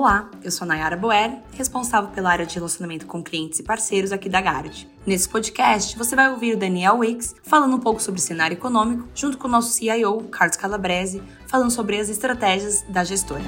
Olá, eu sou a Nayara Boer, responsável pela área de relacionamento com clientes e parceiros aqui da Gard. Nesse podcast, você vai ouvir o Daniel Wicks falando um pouco sobre cenário econômico, junto com o nosso CIO, Carlos Calabrese, falando sobre as estratégias da gestora.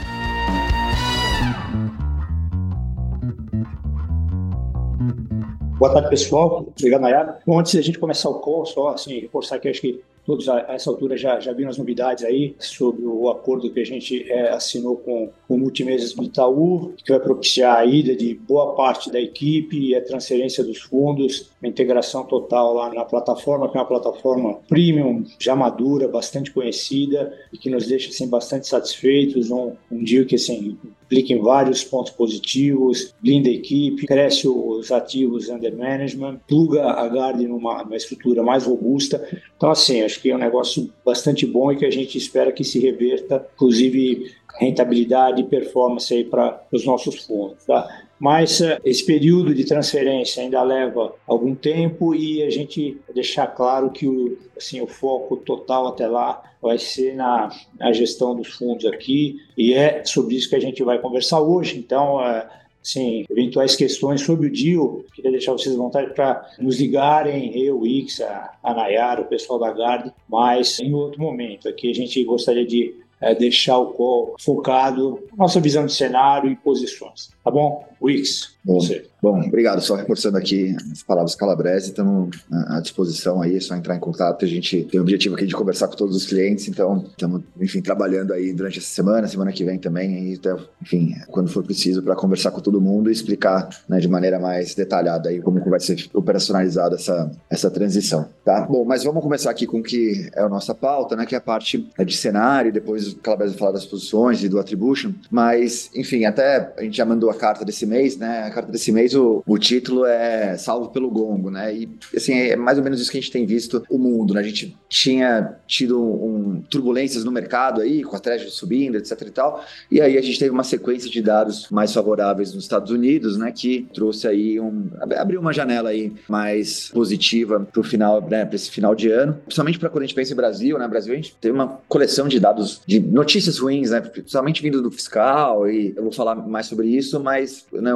Boa tarde, pessoal. Obrigado, Nayara. Bom, antes da gente começar o call, só assim, reforçar que acho que todos a essa altura já, já viram as novidades aí sobre o acordo que a gente é, assinou com, o Multimesas do Itaú, que vai propiciar a ida de boa parte da equipe e a transferência dos fundos, uma integração total lá na plataforma, que é uma plataforma premium, já madura, bastante conhecida e que nos deixa assim, bastante satisfeitos. Um, um dia que assim, implica em vários pontos positivos, blinda a equipe, cresce os ativos under management, pluga a Guard numa, numa estrutura mais robusta. Então, assim, acho que é um negócio bastante bom e que a gente espera que se reverta, inclusive rentabilidade e performance aí para os nossos fundos. Tá? Mas uh, esse período de transferência ainda leva algum tempo e a gente deixar claro que o, assim, o foco total até lá vai ser na, na gestão dos fundos aqui e é sobre isso que a gente vai conversar hoje. Então, uh, sim, eventuais questões sobre o deal, queria deixar vocês à vontade para nos ligarem, eu, o Ix, a, Nayara, o pessoal da Gard, mas em outro momento. Aqui a gente gostaria de é, deixar o call focado na nossa visão de cenário e posições. Tá bom? Wix, você. Bom, obrigado. Só reforçando aqui as palavras Calabrese, estamos à disposição aí, é só entrar em contato. A gente tem o objetivo aqui de conversar com todos os clientes, então estamos, enfim, trabalhando aí durante essa semana, semana que vem também, e, enfim, quando for preciso, para conversar com todo mundo e explicar né, de maneira mais detalhada aí como vai ser operacionalizada essa, essa transição, tá? Bom, mas vamos começar aqui com o que é a nossa pauta, né, que é a parte de cenário, depois o Calabrese vai falar das posições e do attribution, mas, enfim, até a gente já mandou a carta desse mês, né, a carta desse mês o, o título é Salvo pelo Gongo, né? E assim, é mais ou menos isso que a gente tem visto o mundo, né? A gente tinha tido um, turbulências no mercado aí, com a Treasury subindo, etc e tal, e aí a gente teve uma sequência de dados mais favoráveis nos Estados Unidos, né? Que trouxe aí um... abriu uma janela aí mais positiva para o final, né? Para esse final de ano, principalmente para quando a gente pensa em Brasil, né? Brasil a gente tem uma coleção de dados, de notícias ruins, né? Principalmente vindo do fiscal, e eu vou falar mais sobre isso, mas, né?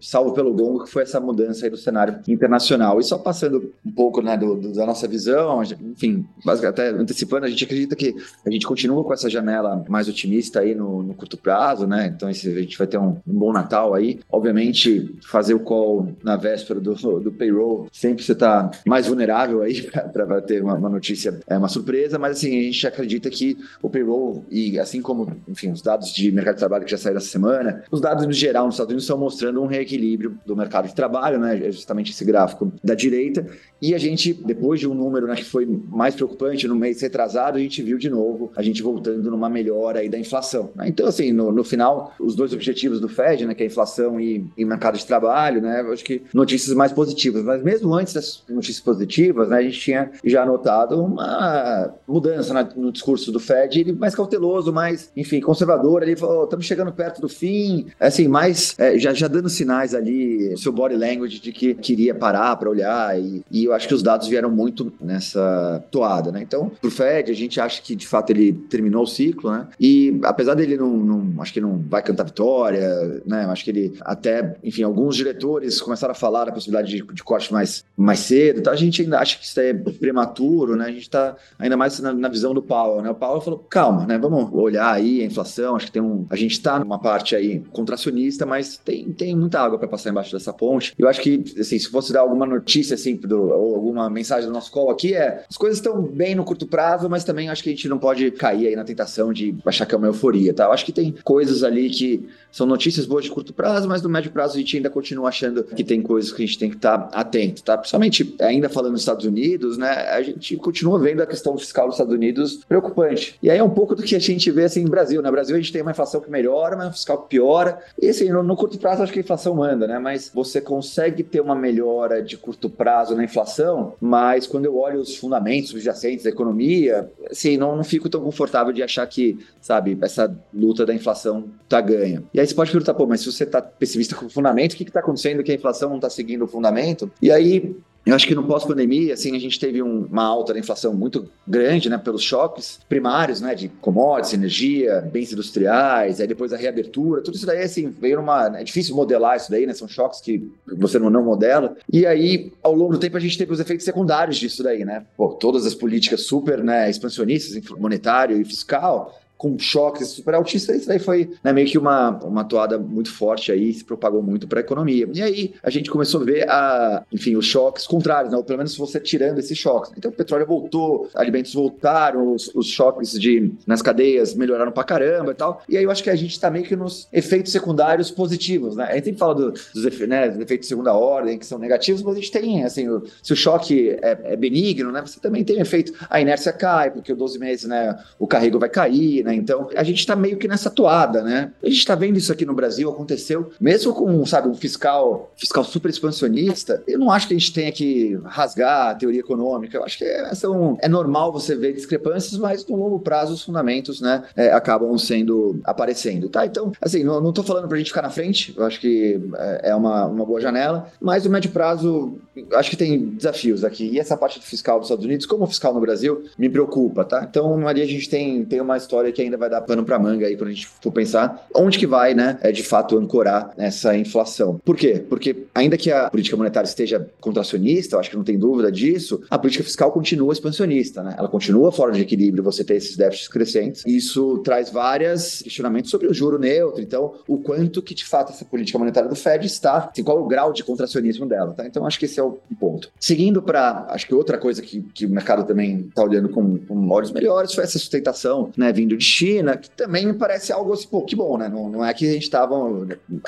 Salvo pelo longo que foi essa mudança aí do cenário internacional. E só passando um pouco né, do, do, da nossa visão, enfim, até antecipando, a gente acredita que a gente continua com essa janela mais otimista aí no, no curto prazo, né? Então esse, a gente vai ter um, um, bom Natal aí. Obviamente, fazer o call na véspera do, do payroll, sempre você está mais vulnerável aí para ter uma, uma, notícia, é uma surpresa, mas assim, a gente acredita que o payroll e assim como, enfim, os dados de mercado de trabalho que já saíram essa semana, os dados no geral Estados Unidos estão mostrando um reequilíbrio do mercado de trabalho, né? É justamente esse gráfico da direita. E a gente, depois de um número né, que foi mais preocupante no mês retrasado, a gente viu de novo a gente voltando numa melhora aí da inflação. Né? Então, assim, no, no, final, os dois objetivos do Fed, né, que é inflação e, e mercado de trabalho, né? Acho que notícias mais positivas. Mas mesmo antes das notícias positivas, né, a gente tinha já notado uma mudança né, no discurso do Fed, ele mais cauteloso, mais, enfim, conservador. Ele falou: estamos chegando perto do fim, assim, mais é, já, já dando sinais ali seu body language de que queria parar para olhar e, e, eu acho que os dados vieram muito nessa toada, né? Então, pro Fed, a gente acha que de fato ele terminou o ciclo, né? E apesar dele não, não acho que não vai cantar vitória, né? Acho que ele até, enfim, alguns diretores começaram a falar da possibilidade de, de corte mais, mais cedo, então a gente ainda acha que isso é prematuro, né? A gente está ainda mais na, na, visão do Powell, né? O Powell falou, calma, né? Vamos olhar aí a inflação, acho que tem um, a gente está numa parte aí contracionista, mas tem, tem muita água para passar embaixo dessa ponte. Eu acho que, assim, se fosse dar alguma notícia, assim, do, ou alguma mensagem do nosso call aqui, é as coisas estão bem no curto prazo, mas também acho que a gente não pode cair aí na tentação de achar que é uma euforia, tá? Eu acho que tem coisas ali que são notícias boas de curto prazo, mas no médio prazo a gente ainda continua achando que tem coisas que a gente tem que estar tá atento, tá? Principalmente ainda falando nos Estados Unidos, né? A gente continua vendo a questão fiscal dos Estados Unidos preocupante. E aí é um pouco do que a gente vê assim no Brasil, né? No Brasil a gente tem uma inflação que melhora, mas uma fiscal que piora. E assim, no, curto prazo acho que a inflação manda, né? Mas você consegue ter uma melhora de curto prazo na inflação, mas quando eu olho os fundamentos subjacentes da economia, assim, não, não fico tão confortável de achar que, sabe, essa luta da inflação tá ganha. E aí você pode perguntar, pô, mas se você tá pessimista com o fundamento, o que que tá acontecendo que a inflação não tá seguindo o fundamento? E aí Eu acho que no pós-pandemia, assim, a gente teve um, uma alta da inflação muito grande, né, pelos choques primários, né, de commodities, energia, bens industriais, aí depois a reabertura, tudo isso daí, assim, veio numa... É difícil modelar isso daí, né, são choques que você não, não modela. E aí, ao longo do tempo, a gente teve os efeitos secundários disso daí, né? Pô, todas as políticas super né, expansionistas, monetário e fiscal, com choques super altistas, isso aí foi né, meio que uma, uma toada muito forte aí, se propagou muito para a economia. E aí a gente começou a ver, a, enfim, os choques contrários, né, ou pelo menos você tirando esses choques. Então o petróleo voltou, alimentos voltaram, os, os choques de, nas cadeias melhoraram para caramba e tal. E aí eu acho que a gente está meio que nos efeitos secundários positivos, né? A gente sempre fala do, dos, efe, né, dos efeitos de segunda ordem, que são negativos, mas a gente tem, assim, o, se o choque é, é, benigno, né, você também tem efeito, a inércia cai, porque o 12 meses, né, o carrego vai cair, né? Né? Então, a gente está meio que nessa toada, né? A gente está vendo isso aqui no Brasil, aconteceu, mesmo com, sabe, um fiscal, fiscal super expansionista, eu não acho que a gente tenha que rasgar a teoria econômica. Eu acho que é, são, é normal você ver discrepâncias, mas no longo prazo os fundamentos, né, é, acabam sendo aparecendo, tá? Então, assim, não, tô falando pra gente ficar na frente, eu acho que é, é uma, uma boa janela, mas no médio prazo, acho que tem desafios aqui. E essa parte do fiscal dos Estados Unidos, como o fiscal no Brasil, me preocupa, tá? Então, ali a gente tem, tem uma história que ainda vai dar pano para manga aí quando a gente for pensar onde que vai, né, é de fato ancorar essa inflação. Por quê? Porque ainda que a política monetária esteja contracionista, eu acho que não tem dúvida disso, a política fiscal continua expansionista, né? Ela continua fora de equilíbrio, você ter esses déficits crescentes. Isso traz vários questionamentos sobre o juro neutro, então o quanto que de fato essa política monetária do Fed está, assim, qual o grau de contracionismo dela, tá? Então acho que esse é o ponto. Seguindo para, acho que outra coisa que, que o mercado também está olhando com, com olhos melhores foi essa sustentação, né, vindo de China, que também me parece algo assim, pô, que bom, né? Não, não é que a gente estava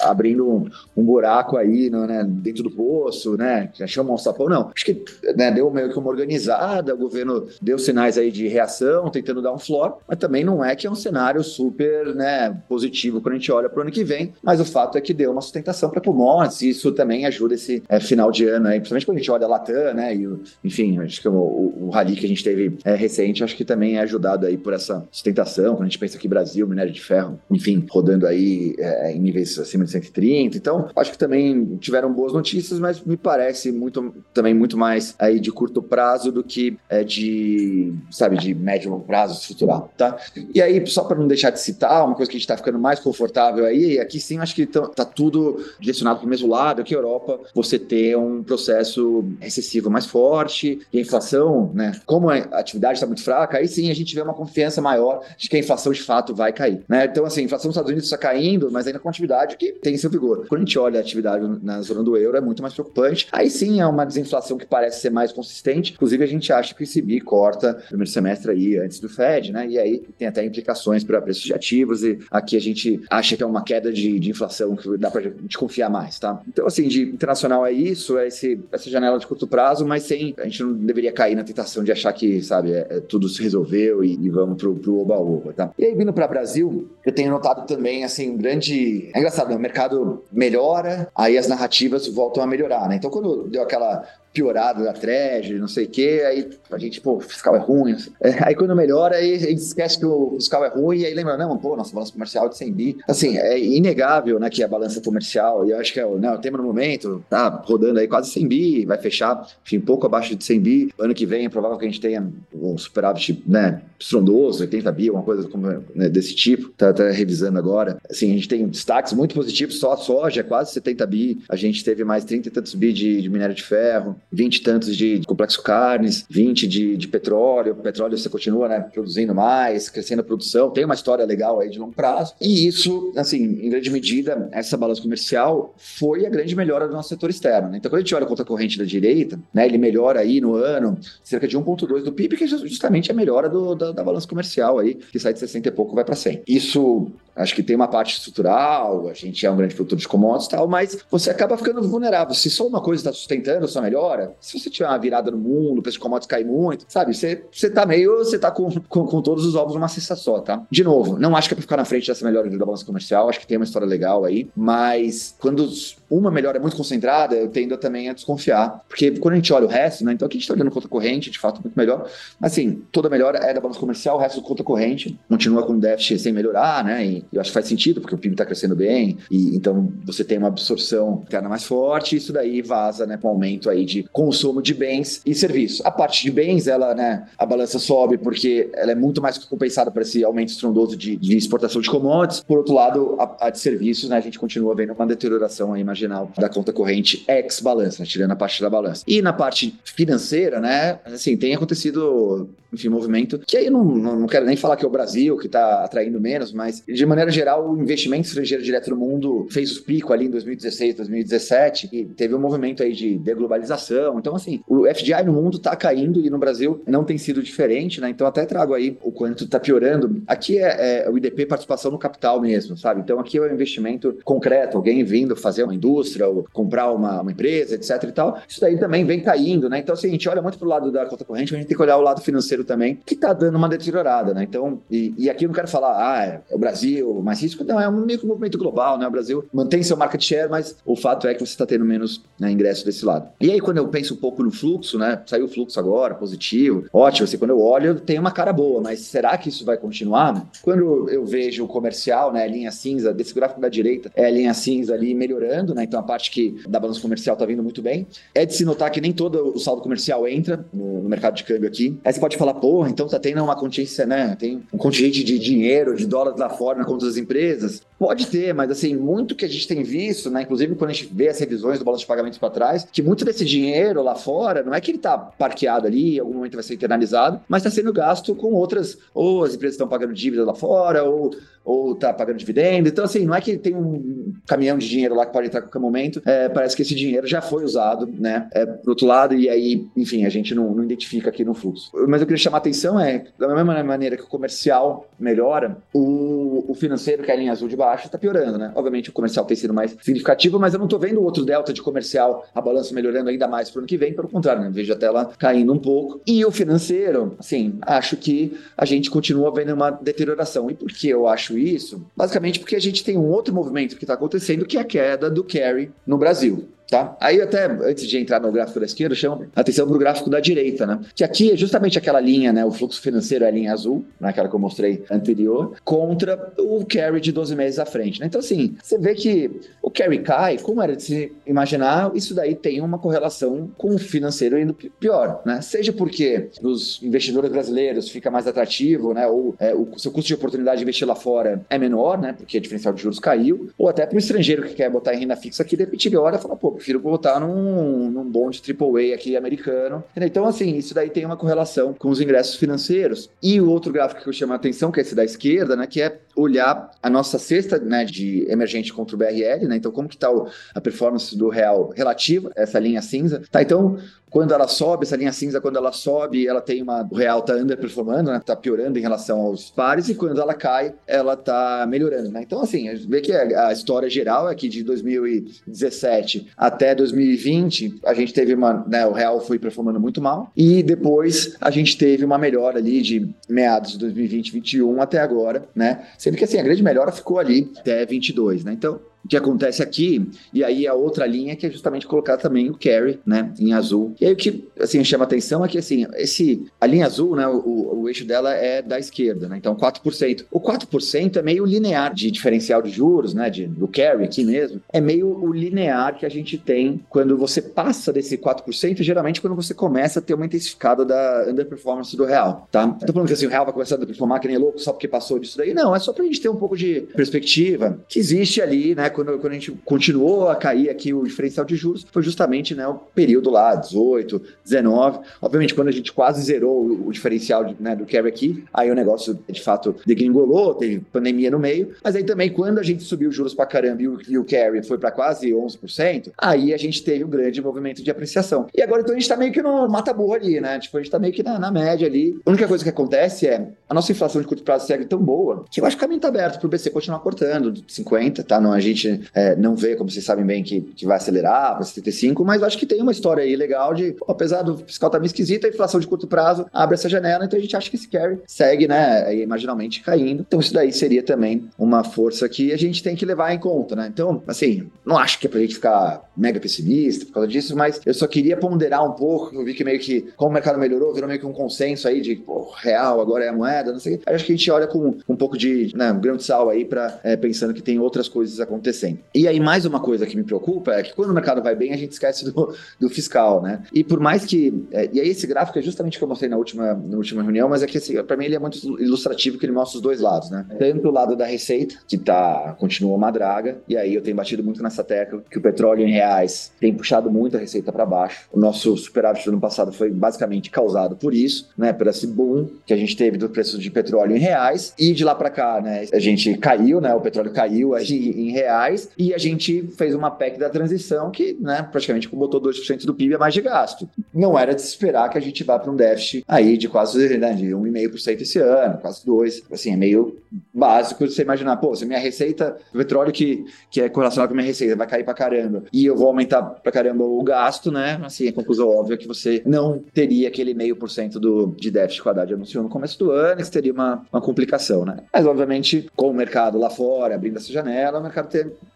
abrindo um, um, buraco aí né, dentro do poço, né? Já chamam um sapão, não. Acho que né, deu meio que uma organizada, o governo deu sinais aí de reação, tentando dar um floor, mas também não é que é um cenário super né, positivo quando a gente olha para o ano que vem, mas o fato é que deu uma sustentação para pulmões e isso também ajuda esse é, final de ano aí, principalmente quando a gente olha a Latam, né? E, enfim, acho que o, o, o rally que a gente teve é, recente, acho que também é ajudado aí por essa sustentação quando a gente pensa aqui Brasil, minério de ferro, enfim, rodando aí é, em níveis acima de 130. Então, acho que também tiveram boas notícias, mas me parece muito também muito mais aí de curto prazo do que é, de, sabe, de médio e longo prazo estrutural, tá? E aí, só para não deixar de citar, uma coisa que a gente está ficando mais confortável aí, aqui sim, acho que tá tudo direcionado para o mesmo lado, que a Europa, você ter um processo recessivo mais forte e a inflação, né? Como a atividade está muito fraca, aí sim a gente vê uma confiança maior de que a inflação de fato vai cair. Né? Então, assim, a inflação nos Estados Unidos está caindo, mas ainda com atividade que tem seu vigor. Quando a gente olha a atividade na zona do euro, é muito mais preocupante. Aí sim é uma desinflação que parece ser mais consistente. Inclusive, a gente acha que o ECB corta no primeiro semestre aí antes do Fed, né? E aí tem até implicações para preços de ativos. E aqui a gente acha que é uma queda de, de inflação que dá para a gente confiar mais, tá? Então, assim, de internacional é isso, é esse, essa janela de curto prazo, mas sem. A gente não deveria cair na tentação de achar que, sabe, é, é, tudo se resolveu e, e vamos pro, pro oba-oba, tá? E aí, vindo para o Brasil, eu tenho notado também, assim, um grande. É engraçado, né? o mercado melhora, aí as narrativas voltam a melhorar, né? Então, quando deu aquela piorado da Treasury, não sei o quê, aí a gente, pô, o fiscal é ruim. É, aí quando melhora, aí a gente esquece que o fiscal é ruim, e aí lembra, não, pô, nossa balança comercial de 100 bi. Assim, é inegável, né, que a balança comercial, e eu acho que é né, o tema no momento, tá rodando aí quase 100 bi, vai fechar, enfim, pouco abaixo de 100 bi. Ano que vem é provável que a gente tenha um superávit, né, estrondoso, 80 bi, uma coisa como, né, desse tipo, tá, tá, revisando agora. Assim, a gente tem destaques muito positivos, só a soja, quase 70 bi, a gente teve mais 30 e tantos bi de, de minério de ferro, 20 e tantos de complexo carnes, 20 de, de petróleo. Petróleo você continua né, produzindo mais, crescendo a produção. Tem uma história legal aí de longo prazo. E isso, assim, em grande medida, essa balança comercial foi a grande melhora do nosso setor externo. Né? Então, quando a gente olha a conta corrente da direita, né, ele melhora aí no ano cerca de 1,2 do PIB, que é justamente a melhora do, da, da balança comercial aí, que sai de 60 e pouco vai para 100. Isso Acho que tem uma parte estrutural, a gente é um grande produtor de commodities e tal, mas você acaba ficando vulnerável. Se só uma coisa está sustentando a sua melhora, se você tiver uma virada no mundo, o preço de commodities cair muito, sabe? Você, você tá meio, você tá com, com, com, todos os ovos numa cesta só, tá? De novo, não acho que é para ficar na frente dessa melhora da balança comercial, acho que tem uma história legal aí, mas quando uma melhora muito concentrada, eu tendo também a desconfiar. Porque quando a gente olha o resto, né? Então aqui a gente está olhando conta corrente, de fato, muito melhor. Mas assim, toda melhora é da balança comercial, o resto do conta corrente continua com déficit sem melhorar, né? E eu acho que faz sentido, porque o PIB está crescendo bem, e então você tem uma absorção interna mais forte, isso daí vaza, né, com aumento aí de consumo de bens e serviços. A parte de bens, ela, né, a balança sobe porque ela é muito mais compensada por esse aumento estrondoso de, de exportação de commodities. Por outro lado, a, a, de serviços, né, a gente continua vendo uma deterioração aí marginal da conta corrente ex-balança, né, tirando a parte da balança. E na parte financeira, né, assim, tem acontecido, enfim, movimento que aí não, não, não quero nem falar que é o Brasil que está atraindo menos, mas de maneira geral, o investimento estrangeiro direto no mundo fez o pico ali em 2016, 2017, e teve um movimento aí de deglobalização. Então, assim, o FDI no mundo está caindo e no Brasil não tem sido diferente, né? Então, até trago aí o quanto está piorando. Aqui é, é, o IDP participação no capital mesmo, sabe? Então, aqui é o um investimento concreto, alguém vindo fazer uma indústria ou comprar uma, uma empresa, etc e tal. Isso daí também vem caindo, né? Então, assim, a gente olha muito pro lado da conta corrente, mas a gente tem que olhar o lado financeiro também, que está dando uma deteriorada, né? Então, e, e aqui eu não quero falar, ah, é o Brasil, mas isso não é um meio que um movimento global, né? O Brasil mantém seu market share, mas o fato é que você está tendo menos né, ingresso desse lado. E aí, quando eu penso um pouco no fluxo, né? Saiu o fluxo agora, positivo, ótimo. Assim, quando eu olho, tem uma cara boa, mas será que isso vai continuar? Quando eu vejo o comercial, né? A linha cinza, desse gráfico da direita, é a linha cinza ali melhorando, né? Então a parte que da balança comercial tá vindo muito bem. É de se notar que nem todo o saldo comercial entra no, no mercado de câmbio aqui. Aí você pode falar, porra, então tá tendo uma contingência, né? Tem um contingente de dinheiro, de dólares lá fora na conta das empresas. Pode ter, mas assim, muito que a gente tem visto, né? Inclusive quando a gente vê as revisões do balanço de pagamentos para trás, que muito desse dinheiro lá fora, não é que ele está parqueado ali, em algum momento vai ser internalizado, mas está sendo gasto com outras, ou as empresas estão pagando dívida lá fora, ou ou está pagando dividendo. Então, assim, não é que tem um caminhão de dinheiro lá que pode entrar a qualquer momento. É, parece que esse dinheiro já foi usado, né? É, por outro lado, e aí, enfim, a gente não, não identifica aqui no fluxo. Mas eu queria chamar a atenção é, da mesma maneira que o comercial melhora, o, o financeiro, que é a linha azul de baixo, está piorando, né? Obviamente o comercial tem sido mais significativo, mas eu não estou vendo outro delta de comercial, a balança melhorando ainda mais para o ano que vem, pelo contrário, né? vejo até ela caindo um pouco. E o financeiro, assim, acho que a gente continua vendo uma deterioração. E por que eu acho isso? Basicamente porque a gente tem um outro movimento que está acontecendo, que é a queda do carry no Brasil. Tá? Aí até, antes de entrar no gráfico da esquerda, chamo atenção para o gráfico da direita, né? Que aqui é justamente aquela linha, né? O fluxo financeiro é a linha azul, naquela que eu mostrei anterior, contra o carry de 12 meses à frente, né? Então, assim, você vê que o carry cai, como era de se imaginar, isso daí tem uma correlação com o financeiro indo pior, né? Seja porque os investidores brasileiros fica mais atrativo, né? Ou é, o seu custo de oportunidade de investir lá fora é menor, né? Porque a diferencial de juros caiu, ou até para o estrangeiro que quer botar em renda fixa aqui, de repente ele olha e fala, pô, prefiro botar num, num bonde AAA aqui americano. Então, assim, isso daí tem uma correlação com os ingressos financeiros. E o outro gráfico que eu chamo a atenção, que é esse da esquerda, né, que é olhar a nossa cesta né, de emergente contra o BRL, né? Então, como que está a performance do real relativa, essa linha cinza. Tá, então, quando ela sobe, essa linha cinza, quando ela sobe, ela tem uma. O real está underperformando, né? Tá piorando em relação aos pares, e quando ela cai, ela está melhorando, né? Então, assim, a gente vê que a história geral é que de 2017 até 2020, a gente teve uma. Né, o real foi performando muito mal, e depois a gente teve uma melhora ali de meados de 2020, 2021 até agora, né? Sendo que assim, a grande melhora ficou ali até 22, né? Então, o que acontece aqui, e aí a outra linha que é justamente colocar também o carry, né, em azul. E aí o que, assim, chama atenção é que, assim, esse, a linha azul, né, o, o eixo dela é da esquerda, né, então 4%. O 4% é meio linear de diferencial de juros, né, de, do carry aqui mesmo, é meio o linear que a gente tem quando você passa desse 4%, geralmente quando você começa a ter uma intensificada da underperformance do real, tá? Não tô falando que assim, o real vai começar a underperformar que nem louco só porque passou disso daí, não, é só pra gente ter um pouco de perspectiva que existe ali, né, quando, quando a gente continuou a cair aqui o diferencial de juros, foi justamente né, o período lá, 18, 19. Obviamente, quando a gente quase zerou o, diferencial de, né, do carry aqui, aí o negócio de fato degringolou, teve pandemia no meio. Mas aí também, quando a gente subiu os juros para caramba e o, e o carry foi para quase 11%, aí a gente teve um grande movimento de apreciação. E agora então a gente está meio que no mata-burro ali, né? Tipo, a gente está meio que na, na média ali. A única coisa que acontece é a nossa inflação de curto prazo segue tão boa que eu acho que o caminho está aberto para o BC continuar cortando 50, tá? Não, a gente é, não vê, como vocês sabem bem, que, que vai acelerar para 75, mas acho que tem uma história aí legal de, pô, apesar do fiscal estar tá meio esquisito, a inflação de curto prazo abre essa janela, então a gente acha que esse carry segue, né, marginalmente caindo. Então isso daí seria também uma força que a gente tem que levar em conta, né? Então, assim, não acho que é pra gente ficar mega pessimista por causa disso, mas eu só queria ponderar um pouco, eu vi que meio que, como o mercado melhorou, virou meio que um consenso aí de, pô, real, agora é a moeda, não sei. Acho que a gente olha com, com um pouco de, né, um grão de sal aí para é, pensando que tem outras coisas acontecendo. E aí, mais uma coisa que me preocupa é que quando o mercado vai bem, a gente esquece do, do fiscal, né? E por mais que, é, e aí esse gráfico é justamente o que eu mostrei na última, na última reunião, mas é que, assim, para mim ele é muito ilustrativo que ele mostra os dois lados, né? Tanto o lado da receita, que tá, continua uma draga, e aí eu tenho batido muito nessa tecla que o petróleo em reais tem puxado muito a receita para baixo. O nosso superávit do ano passado foi basicamente causado por isso, né? Por esse boom que a gente teve do preço de petróleo em reais, e de lá para cá, né? A gente caiu, né? O petróleo caiu em reais, e a gente fez uma PEC da transição que, né, praticamente botou 2% do PIB a mais de gasto. Não era de se esperar que a gente vá para um déficit aí de quase, né, de 1,5% esse ano, quase 2%. Assim, é meio básico você imaginar, pô, se minha receita, o petróleo que, que é correlacionado com a minha receita vai cair para caramba e eu vou aumentar para caramba o gasto, né? Assim, a conclusão óbvia é que você não teria aquele meio por cento de déficit que o Haddad anunciou no começo do ano, isso teria uma, uma complicação, né? Mas, obviamente, com o mercado lá fora, abrindo essa janela, o mercado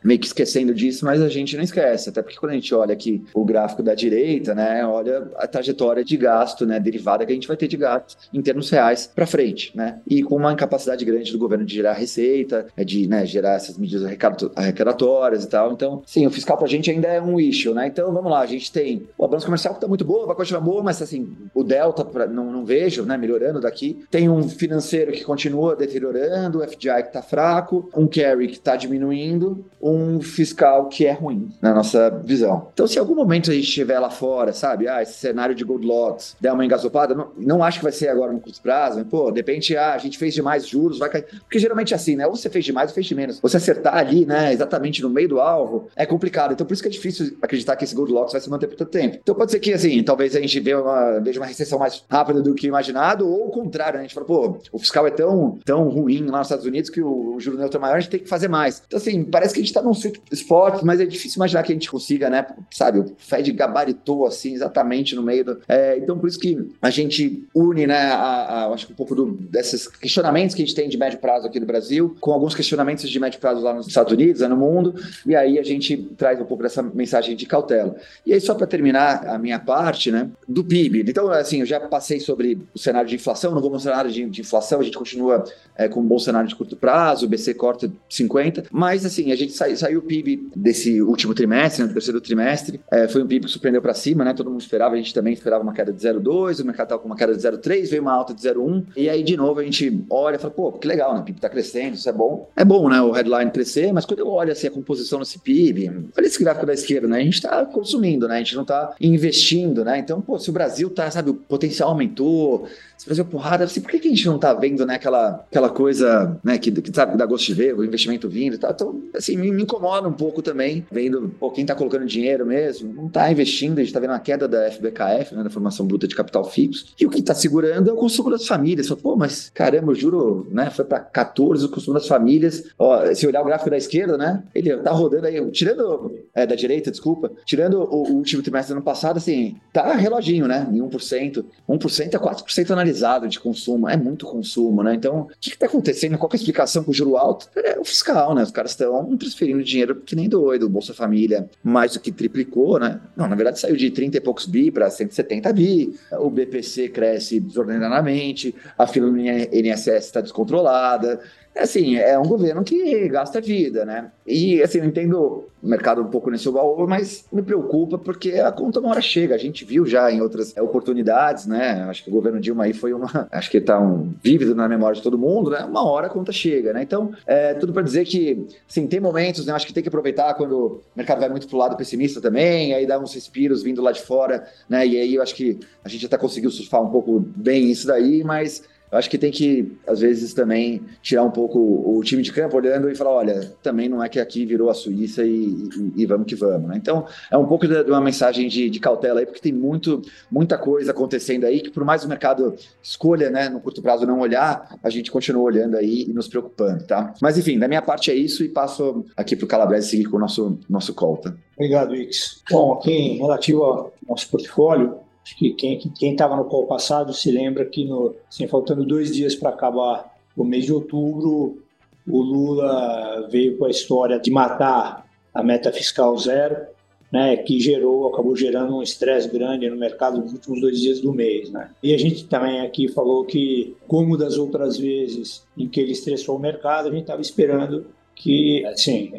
meio que esquecendo disso, mas a gente não esquece, até porque quando a gente olha aqui o gráfico da direita, né, olha a trajetória de gasto, né, derivada que a gente vai ter de gasto em termos reais para frente, né? E com uma incapacidade grande do governo de gerar receita, é de né, gerar essas medidas arrecadatórias e tal. Então, sim, o fiscal para a gente ainda é um issue, né? Então, vamos lá, a gente tem o balança comercial que está muito boa, vai continuar boa, mas assim, o delta pra, não, não vejo, né, melhorando daqui. Tem um financeiro que continua deteriorando, o FDI que está fraco, um carry que está diminuindo, um fiscal que é ruim, na nossa visão. Então, se em algum momento a gente estiver lá fora, sabe, ah, esse cenário de Goldlocks der uma engasopada, não, não acho que vai ser agora no curto prazo, mas, pô, de repente, ah, a gente fez demais juros, vai cair. Porque geralmente é assim, né? Ou você fez demais ou fez de menos. Você acertar ali, né, exatamente no meio do alvo, é complicado. Então, por isso que é difícil acreditar que esse Goldilocks vai se manter por tanto tempo. Então, pode ser que, assim, talvez a gente veja uma, veja uma recessão mais rápida do que imaginado, ou o contrário, né? a gente fala, pô, o fiscal é tão, tão ruim lá nos Estados Unidos que o, o juro neutro é maior, a gente tem que fazer mais. Então, assim, parece que a gente tá num sweet spot, mas é difícil imaginar que a gente consiga, né? Sabe, o Fed gabaritou, assim, exatamente no meio do... É, então, por isso que a gente une, né, a, a, acho que um pouco do, desses questionamentos que a gente tem de médio prazo aqui no Brasil, com alguns questionamentos de médio prazo lá nos Estados Unidos, né, no mundo, e aí a gente traz um pouco dessa mensagem de cautela. E aí, só para terminar a minha parte, né, do PIB. Então, assim, eu já passei sobre o cenário de inflação, não vou mostrar nada de, de inflação, a gente continua é, com um bom cenário de curto prazo, o BC corta 50, mas, assim, a gente sai, saiu o PIB desse último trimestre, né, do terceiro trimestre, é, foi um PIB que surpreendeu para cima, né, todo mundo esperava, a gente também esperava uma queda de 0,2, o mercado estava com uma queda de 0,3, veio uma alta de 0,1, e aí, de novo, a gente olha e fala, pô, que legal, né, o PIB está crescendo, isso é bom. É bom, né, o headline crescer, mas quando eu olho, assim, a composição desse PIB, olha esse gráfico da esquerda, né, a gente está consumindo, né, a gente não está investindo, né, então, pô, se o Brasil tá, sabe, o potencial aumentou, é porrada, assim, por que, a gente não tá vendo, né, aquela, aquela coisa, né, que, que sabe, dá gosto de ver, o investimento vindo e tal, então, assim, me, me incomoda um pouco também, vendo, pô, quem tá colocando dinheiro mesmo, não tá investindo, a gente tá vendo a queda da FBKF, né, da formação bruta de capital fixo, e o que tá segurando é o consumo das famílias, pô, mas caramba, eu juro, né, foi para 14 o consumo das famílias, ó, se olhar o gráfico da esquerda, né, ele tá rodando aí, tirando, é, da direita, desculpa, tirando o, o último trimestre do ano passado, assim, tá reloginho, né, em 1%, 1% é 4% analisado de consumo, é muito consumo, né, então, o que que tá acontecendo, qual é a explicação com o juro alto? É o fiscal, né, os caras estão transferindo dinheiro que nem doido, o Bolsa Família mais do que triplicou, né, não, na verdade saiu de 30 e poucos bi para 170 bi, o BPC cresce desordenadamente, a fila no INSS está descontrolada, assim, é um governo que gasta vida, né? E, assim, eu entendo o mercado um pouco nesse oba mas me preocupa porque a conta uma hora chega. A gente viu já em outras oportunidades, né? Acho que o governo Dilma aí foi uma... Acho que tá um vívido na memória de todo mundo, né? Uma hora a conta chega, né? Então, é tudo para dizer que, sim, tem momentos, né? Acho que tem que aproveitar quando o mercado vai muito pro lado pessimista também, aí dá uns respiros vindo lá de fora, né? E aí eu acho que a gente até conseguiu surfar um pouco bem isso daí, mas Eu acho que tem que, às vezes, também tirar um pouco o time de campo olhando e falar: olha, também não é que aqui virou a Suíça e, e, e vamos que vamos. Né? Então, é um pouco de, de uma mensagem de, de, cautela aí, porque tem muito, muita coisa acontecendo aí que, por mais o mercado escolha, né, no curto prazo, não olhar, a gente continua olhando aí e nos preocupando, tá? Mas, enfim, da minha parte é isso e passo aqui para o Calabrese seguir com o nosso, nosso call, tá? Obrigado, Ix. Bom, aqui em relativo ao nosso portfólio, Acho que quem estava no call passado se lembra que, no, assim, faltando dois dias para acabar o mês de outubro, o Lula veio com a história de matar a meta fiscal zero, né, que gerou, acabou gerando um estresse grande no mercado nos últimos dois dias do mês. Né? E a gente também aqui falou que, como das outras vezes em que ele estressou o mercado, a gente estava esperando que, assim,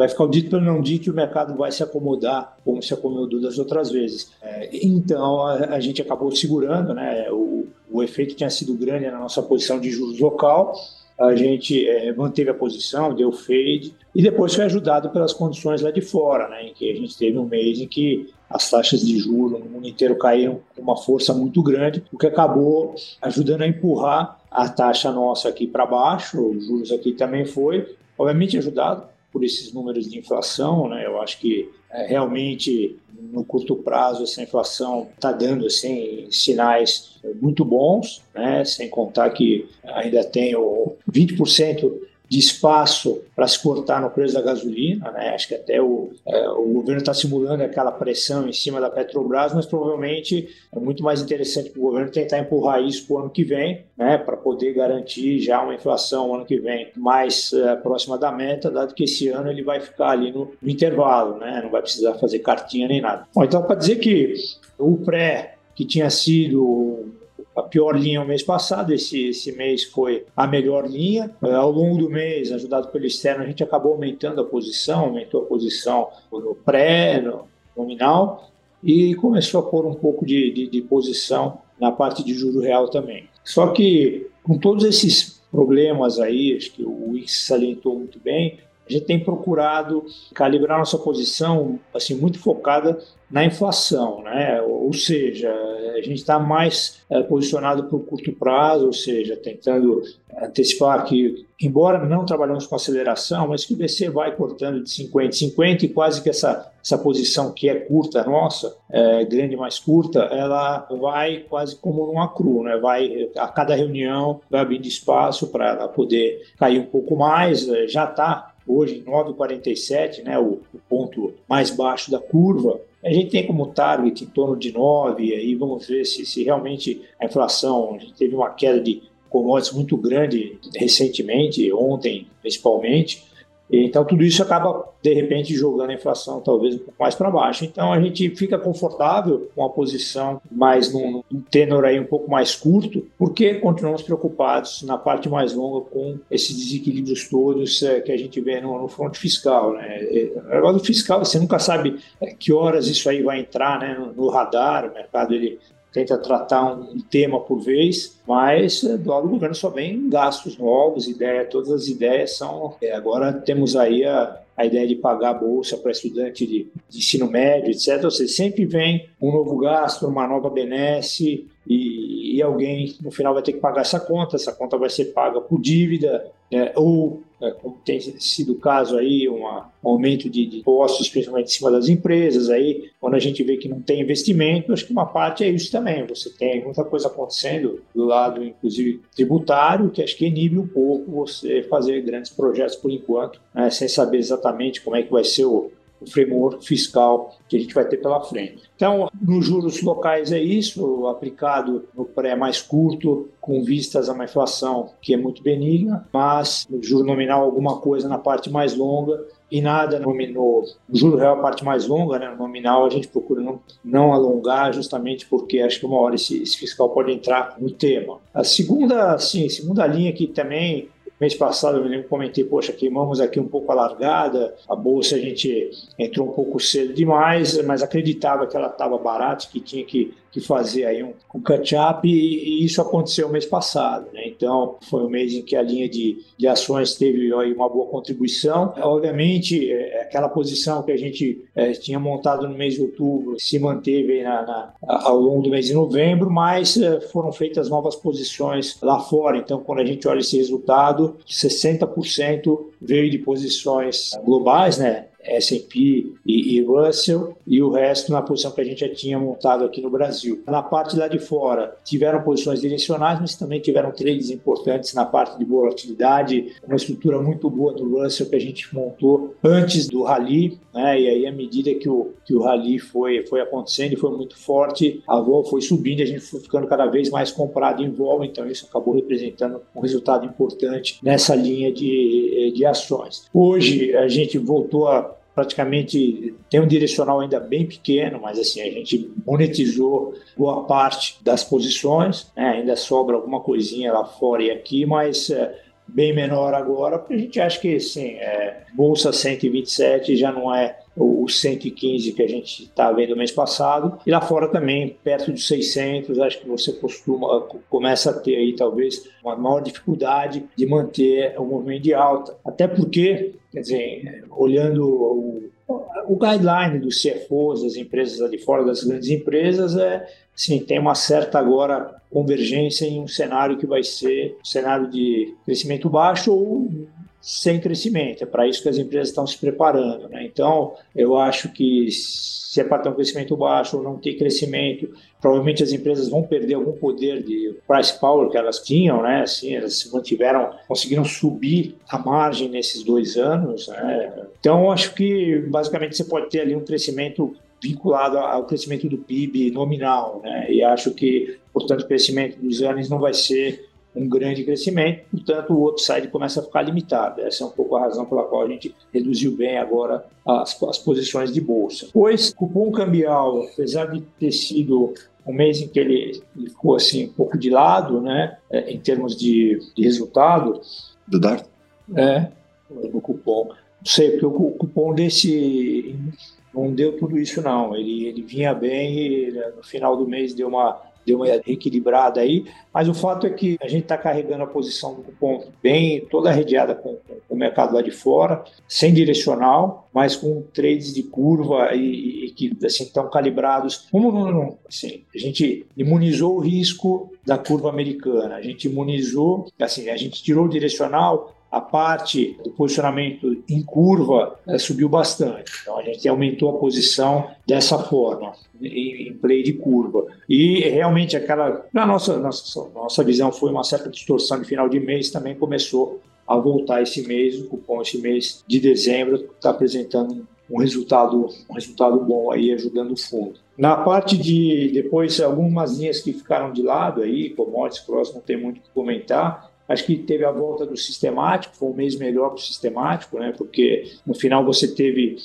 vai ficar o dito pelo não dito e o mercado vai se acomodar como se acomodou das outras vezes. É, então a, a, gente acabou segurando, né? O, o efeito tinha sido grande na nossa posição de juros local. A gente é, manteve a posição, deu fade e depois foi ajudado pelas condições lá de fora, né? Em que a gente teve um mês em que as taxas de juros no mundo inteiro caíram com uma força muito grande, o que acabou ajudando a empurrar a taxa nossa aqui para baixo, os juros aqui também foi, obviamente ajudado por esses números de inflação, né? Eu acho que é, realmente no curto prazo essa inflação está dando assim sinais muito bons, né? Sem contar que ainda tem o 20% de espaço para se cortar no preço da gasolina, né? Acho que até o, é, o governo está simulando aquela pressão em cima da Petrobras, mas provavelmente é muito mais interessante para o governo tentar empurrar isso para o ano que vem, né? Para poder garantir já uma inflação ano que vem mais é, próxima da meta, dado que esse ano ele vai ficar ali no, no intervalo, né? Não vai precisar fazer cartinha nem nada. Bom, então para dizer que o pré que tinha sido a pior linha o mês passado, esse, esse mês foi a melhor linha. É, ao longo do mês, ajudado pelo externo, a gente acabou aumentando a posição, aumentou a posição no pré, no nominal, e começou a pôr um pouco de, de, de posição na parte de juro real também. Só que com todos esses problemas aí, acho que o Wix salientou muito bem, a gente tem procurado calibrar nossa posição assim muito focada na inflação, né? Ou seja, a gente está mais é, posicionado para o curto prazo, ou seja, tentando antecipar que, embora não trabalhamos com aceleração, mas que o BC vai cortando de 50 em 50 e quase que essa, essa posição que é curta nossa, é, grande mais curta, ela vai quase como numa cru, né? Vai a cada reunião vai abrindo espaço para ela poder cair um pouco mais, já está hoje em 9,47, né, o, o, ponto mais baixo da curva. A gente tem como target em torno de 9, e aí vamos ver se, se realmente a inflação, a gente teve uma queda de commodities muito grande recentemente, ontem principalmente, então, tudo isso acaba, de repente, jogando a inflação talvez um pouco mais para baixo. Então, a gente fica confortável com a posição mais num, num tenor aí um pouco mais curto, porque continuamos preocupados na parte mais longa com esses desequilíbrios todos é, que a gente vê no, no fronte fiscal. Né? O negócio fiscal, você nunca sabe é, que horas isso aí vai entrar né, no, no radar, o mercado ele tenta tratar um tema por vez, mas eh, do lado do governo só vem gastos novos, ideia, todas as ideias são. É, agora temos aí a, a ideia de pagar a bolsa para estudante de, de, ensino médio, etc. Ou seja, sempre vem um novo gasto, uma nova benesse, e, e, alguém no final vai ter que pagar essa conta, essa conta vai ser paga por dívida, né, ou é, como tem sido o caso aí, um aumento de, de impostos, principalmente em cima das empresas, aí, quando a gente vê que não tem investimento, acho que uma parte é isso também. Você tem muita coisa acontecendo do lado, inclusive, tributário, que acho que inibe um pouco você fazer grandes projetos por enquanto, né, sem saber exatamente como é que vai ser o, o framework fiscal que a gente vai ter pela frente. Então, nos juros locais é isso, aplicado no pré mais curto, com vistas a uma inflação que é muito benigna, mas no juro nominal alguma coisa na parte mais longa e nada no, no juro real a parte mais longa, né, no nominal a gente procura não, não alongar justamente porque acho que uma hora esse, esse fiscal pode entrar no tema. A segunda, sim, segunda linha que também Mês passado eu me lembro comentei, poxa, queimamos aqui um pouco a largada, a bolsa a gente entrou um pouco cedo demais, mas acreditava que ela estava barata, que tinha que que fazer aí um, um catch-up e, e, isso aconteceu mês passado. Né? Então, foi um mês em que a linha de, de ações teve aí uma boa contribuição. Obviamente, é, aquela posição que a gente é, tinha montado no mês de outubro se manteve na, na, ao longo do mês de novembro, mas é, foram feitas novas posições lá fora. Então, quando a gente olha esse resultado, 60% veio de posições globais, né? S&P e, e, Russell, e o resto na posição que a gente já tinha montado aqui no Brasil. Na parte lá de fora, tiveram posições direcionais, mas também tiveram trades importantes na parte de volatilidade, uma estrutura muito boa do Russell que a gente montou antes do rally, né? e aí à medida que o, que o rally foi, foi acontecendo e foi muito forte, a vol foi subindo a gente foi ficando cada vez mais comprado em vol, então isso acabou representando um resultado importante nessa linha de, de ações. Hoje a gente voltou a praticamente tem um direcional ainda bem pequeno, mas assim a gente monetizou boa parte das posições, né? ainda sobra alguma coisinha lá fora e aqui, mas é, bem menor agora, porque a gente acha que sim, é, bolsa 127 já não é o 115 que a gente está vendo mês passado, e lá fora também, perto de 600, acho que você costuma, começa a ter aí talvez uma maior dificuldade de manter o movimento de alta, até porque, quer dizer, olhando o, o guideline dos CFOs das empresas ali fora, das grandes empresas, é, sim, tem uma certa agora convergência em um cenário que vai ser um cenário de crescimento baixo ou sem crescimento. É para isso que as empresas estão se preparando. Né? Então, eu acho que se é para ter um crescimento baixo ou não ter crescimento, provavelmente as empresas vão perder algum poder de price power que elas tinham, né? Assim, elas se mantiveram, conseguiram subir a margem nesses dois anos. Né? Então, acho que basicamente você pode ter ali um crescimento vinculado ao crescimento do PIB nominal, né? E acho que, portanto, o crescimento dos anos não vai ser um grande crescimento, portanto o upside começa a ficar limitado. Essa é um pouco a razão pela qual a gente reduziu bem agora as, as posições de bolsa. Pois, cupom cambial, apesar de ter sido um mês em que ele, ele ficou assim um pouco de lado, né, é, em termos de, de resultado. Do DART? É, do cupom. Não sei, porque o cupom desse não deu tudo isso não. Ele, ele vinha bem e no final do mês deu uma deu uma equilibrada aí, mas o fato é que a gente está carregando a posição do cupom bem, toda arrediada com, com, o mercado lá de fora, sem direcional, mas com trades de curva e, e que assim, estão calibrados. Como assim, a gente imunizou o risco da curva americana, a gente imunizou, assim, a gente tirou o direcional, a parte do posicionamento em curva é, subiu bastante. Então a gente aumentou a posição dessa forma, em, em, play de curva. E realmente aquela, na nossa, nossa, nossa visão foi uma certa distorção de final de mês, também começou a voltar esse mês, o cupom esse mês de dezembro está apresentando um resultado, um resultado bom aí, ajudando o fundo. Na parte de, depois, algumas linhas que ficaram de lado aí, commodities, cross, não tem muito o que comentar, Acho que teve a volta do sistemático, foi um mês melhor para o sistemático, né? porque no final você teve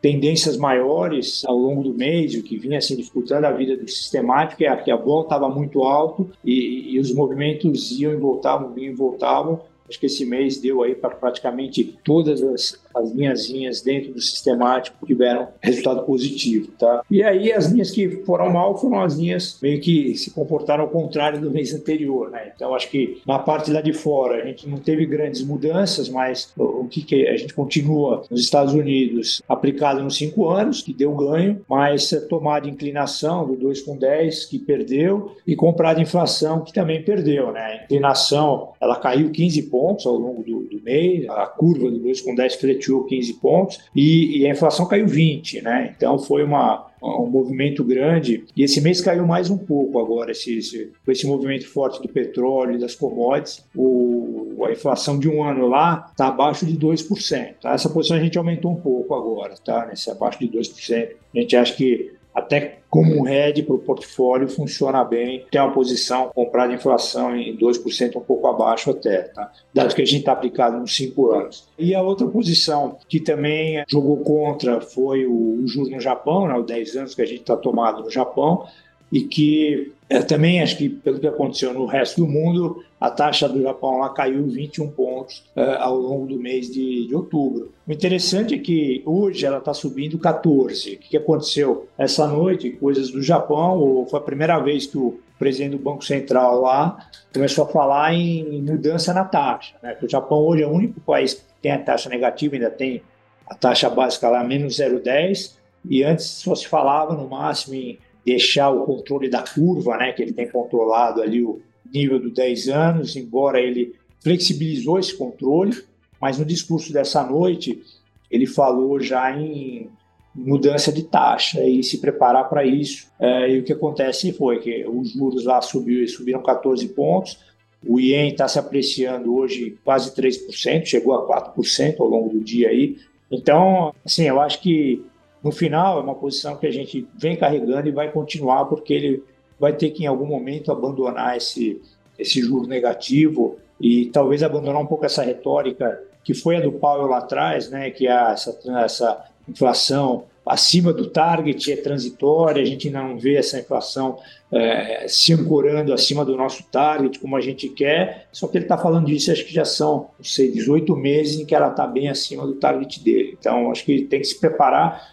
tendências maiores ao longo do mês, o que vinha assim, dificultando a vida do sistemático é que a bola estava muito alto e, e, os movimentos iam e voltavam, iam e voltavam, Acho que esse mês deu aí para praticamente todas as, as linhas dentro do sistemático tiveram resultado positivo, tá? E aí as linhas que foram mal foram as linhas meio que se comportaram ao contrário do mês anterior, né? Então acho que na parte lá de fora a gente não teve grandes mudanças, mas o que, que a gente continua nos Estados Unidos aplicado nos cinco anos, que deu ganho, mas tomada inclinação do 2 com 10 que perdeu e comprada inflação que também perdeu, né? A inclinação ela caiu 15 pontos ao longo do, do mês, a curva do 2 com 10 freteou 15 pontos e, e, a inflação caiu 20, né? Então foi uma, um movimento grande e esse mês caiu mais um pouco agora, esse, esse, com esse movimento forte do petróleo das commodities, o, a inflação de um ano lá está abaixo de 2%. Tá? Essa posição a gente aumentou um pouco agora, tá? Nesse abaixo de 2%. A gente acha que até como um hedge para o portfólio funciona bem, tem uma posição comprada inflação em 2%, um pouco abaixo até, tá? dado que a gente está aplicado nos 5 anos. E a outra posição que também jogou contra foi o, o juros no Japão, né, os 10 anos que a gente está tomado no Japão, e que é, também acho que pelo que aconteceu no resto do mundo, a taxa do Japão lá caiu 21 pontos uh, ao longo do mês de, de, outubro. O interessante é que hoje ela está subindo 14. O que, que aconteceu essa noite? Coisas do Japão, foi a primeira vez que o presidente do Banco Central lá começou a falar em mudança na taxa. Né? o Japão hoje é o único país que tem a taxa negativa, ainda tem a taxa básica lá menos 0,10, e antes só se falava no máximo em deixar o controle da curva, né, que ele tem controlado ali o nível dos 10 anos, embora ele flexibilizou esse controle, mas no discurso dessa noite ele falou já em mudança de taxa e se preparar para isso. É, e o que acontece foi que os juros lá subiu, subiram 14 pontos, o IEM está se apreciando hoje quase 3%, chegou a 4% ao longo do dia aí. Então, assim, eu acho que no final é uma posição que a gente vem carregando e vai continuar, porque ele vai ter que em algum momento abandonar esse, esse juro negativo e talvez abandonar um pouco essa retórica que foi a do Powell lá atrás, né, que é essa, essa inflação acima do target é transitória, a gente ainda não vê essa inflação é, se ancorando acima do nosso target como a gente quer, só que ele está falando disso, acho que já são, não sei, 18 meses em que ela está bem acima do target dele. Então, acho que ele tem que se preparar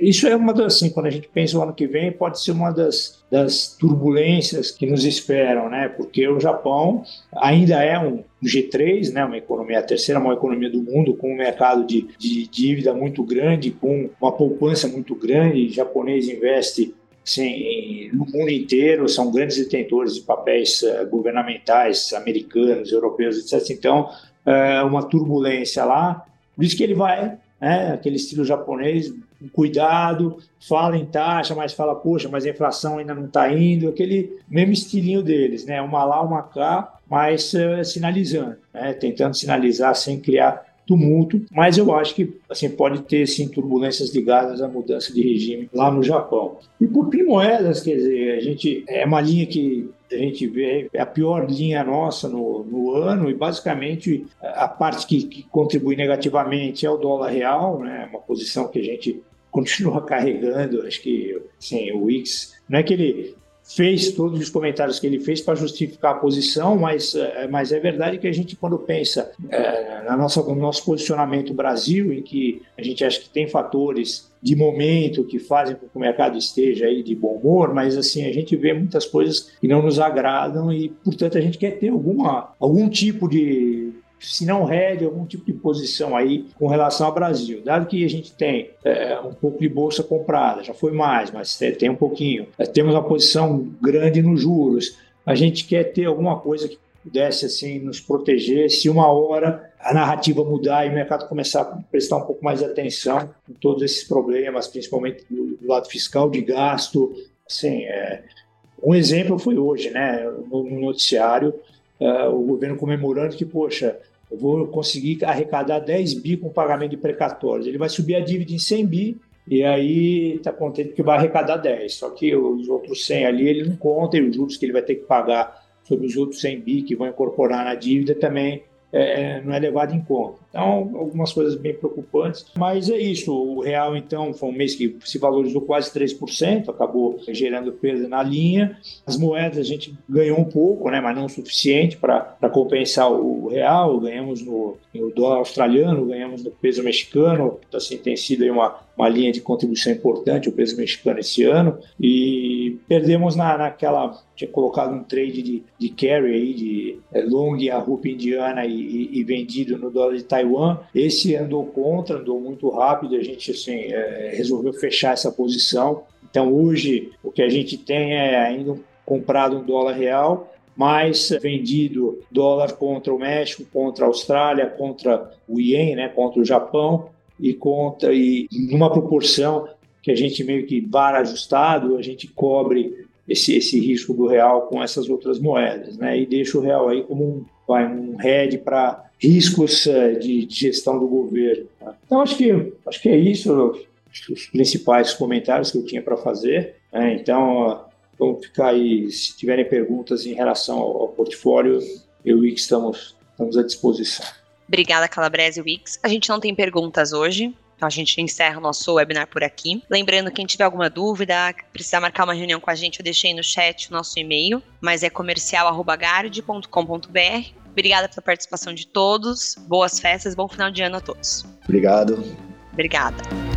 isso é uma das, assim, quando a gente pensa o ano que vem, pode ser uma das, das turbulências que nos esperam, né? Porque o Japão ainda é um G3, né? Uma economia, a terceira maior economia do mundo, com um mercado de, de dívida muito grande, com uma poupança muito grande. O japonês investe Sim, no mundo inteiro são grandes detentores de papéis uh, governamentais americanos, europeus, etc. Então, uh, uma turbulência lá. Por isso que ele vai né? aquele estilo japonês, cuidado, fala em taxa, mas fala, poxa, mas a inflação ainda não está indo, aquele mesmo estilinho deles, né? uma lá, uma cá, mas uh, sinalizando, né? tentando sinalizar sem criar tumulto, mas eu acho que assim pode ter sim turbulências ligadas à mudança de regime lá no Japão. E por moedas, quer dizer, a gente é uma linha que a gente vê é a pior linha nossa no, no ano e basicamente a parte que, que, contribui negativamente é o dólar real, né? Uma posição que a gente continua carregando. Acho que assim, o Wix não é que ele fez todos os comentários que ele fez para justificar a posição, mas, é, mas é verdade que a gente, quando pensa é, na nossa, no nosso posicionamento Brasil, em que a gente acha que tem fatores de momento que fazem com que o mercado esteja aí de bom humor, mas assim a gente vê muitas coisas que não nos agradam e, portanto, a gente quer ter alguma, algum tipo de se não rede, algum tipo de posição aí com relação ao Brasil. Dado que a gente tem é, um pouco de bolsa comprada, já foi mais, mas tem um pouquinho. É, temos uma posição grande nos juros. A gente quer ter alguma coisa que pudesse assim nos proteger se uma hora a narrativa mudar e o mercado começar a prestar um pouco mais de atenção em todos esses problemas, principalmente do, lado fiscal de gasto. Assim, é, um exemplo foi hoje, né, no, no noticiário, uh, o governo comemorando que, poxa, eu vou conseguir arrecadar 10 bi com pagamento de precatórios. Ele vai subir a dívida em 100 bi e aí está contente que vai arrecadar 10. Só que os outros 100 ali ele não conta e os juros que ele vai ter que pagar sobre os outros 100 bi que vão incorporar na dívida também é, não é levado em conta. Então, algumas coisas bem preocupantes. Mas é isso. O real, então, foi um mês que se valorizou quase 3%, acabou gerando perda na linha. As moedas a gente ganhou um pouco, né, mas não o suficiente para compensar o real. Ganhamos no, no dólar australiano, ganhamos no peso mexicano. Assim, tem sido uma, uma linha de contribuição importante o peso mexicano esse ano. E perdemos na, naquela. Tinha colocado um trade de, de carry aí, de é, long a rupia indiana e, e, e vendido no dólar de Taiwan. Esse andou contra, andou muito rápido, a gente assim, é, resolveu fechar essa posição. Então hoje o que a gente tem é ainda comprado um dólar real, mais vendido dólar contra o México, contra a Austrália, contra o Ien, né, contra o Japão e contra e numa proporção que a gente meio que vara ajustado, a gente cobre esse, esse risco do real com essas outras moedas, né? E deixa o real aí como um, vai, um head para riscos uh, de, de, gestão do governo. Tá? Então, acho que, acho que é isso, os principais comentários que eu tinha para fazer. Né? Então, vamos ficar aí, se tiverem perguntas em relação ao, ao portfólio, eu e que estamos, estamos à disposição. Obrigada, Calabrese Wix. A gente não tem perguntas hoje, Então a gente encerra o nosso webinar por aqui. Lembrando, quem tiver alguma dúvida, precisar marcar uma reunião com a gente, eu deixei no chat o nosso e-mail, mas é comercial.gard.com.br. Obrigada pela participação de todos. Boas festas, bom final de ano a todos. Obrigado. Obrigada.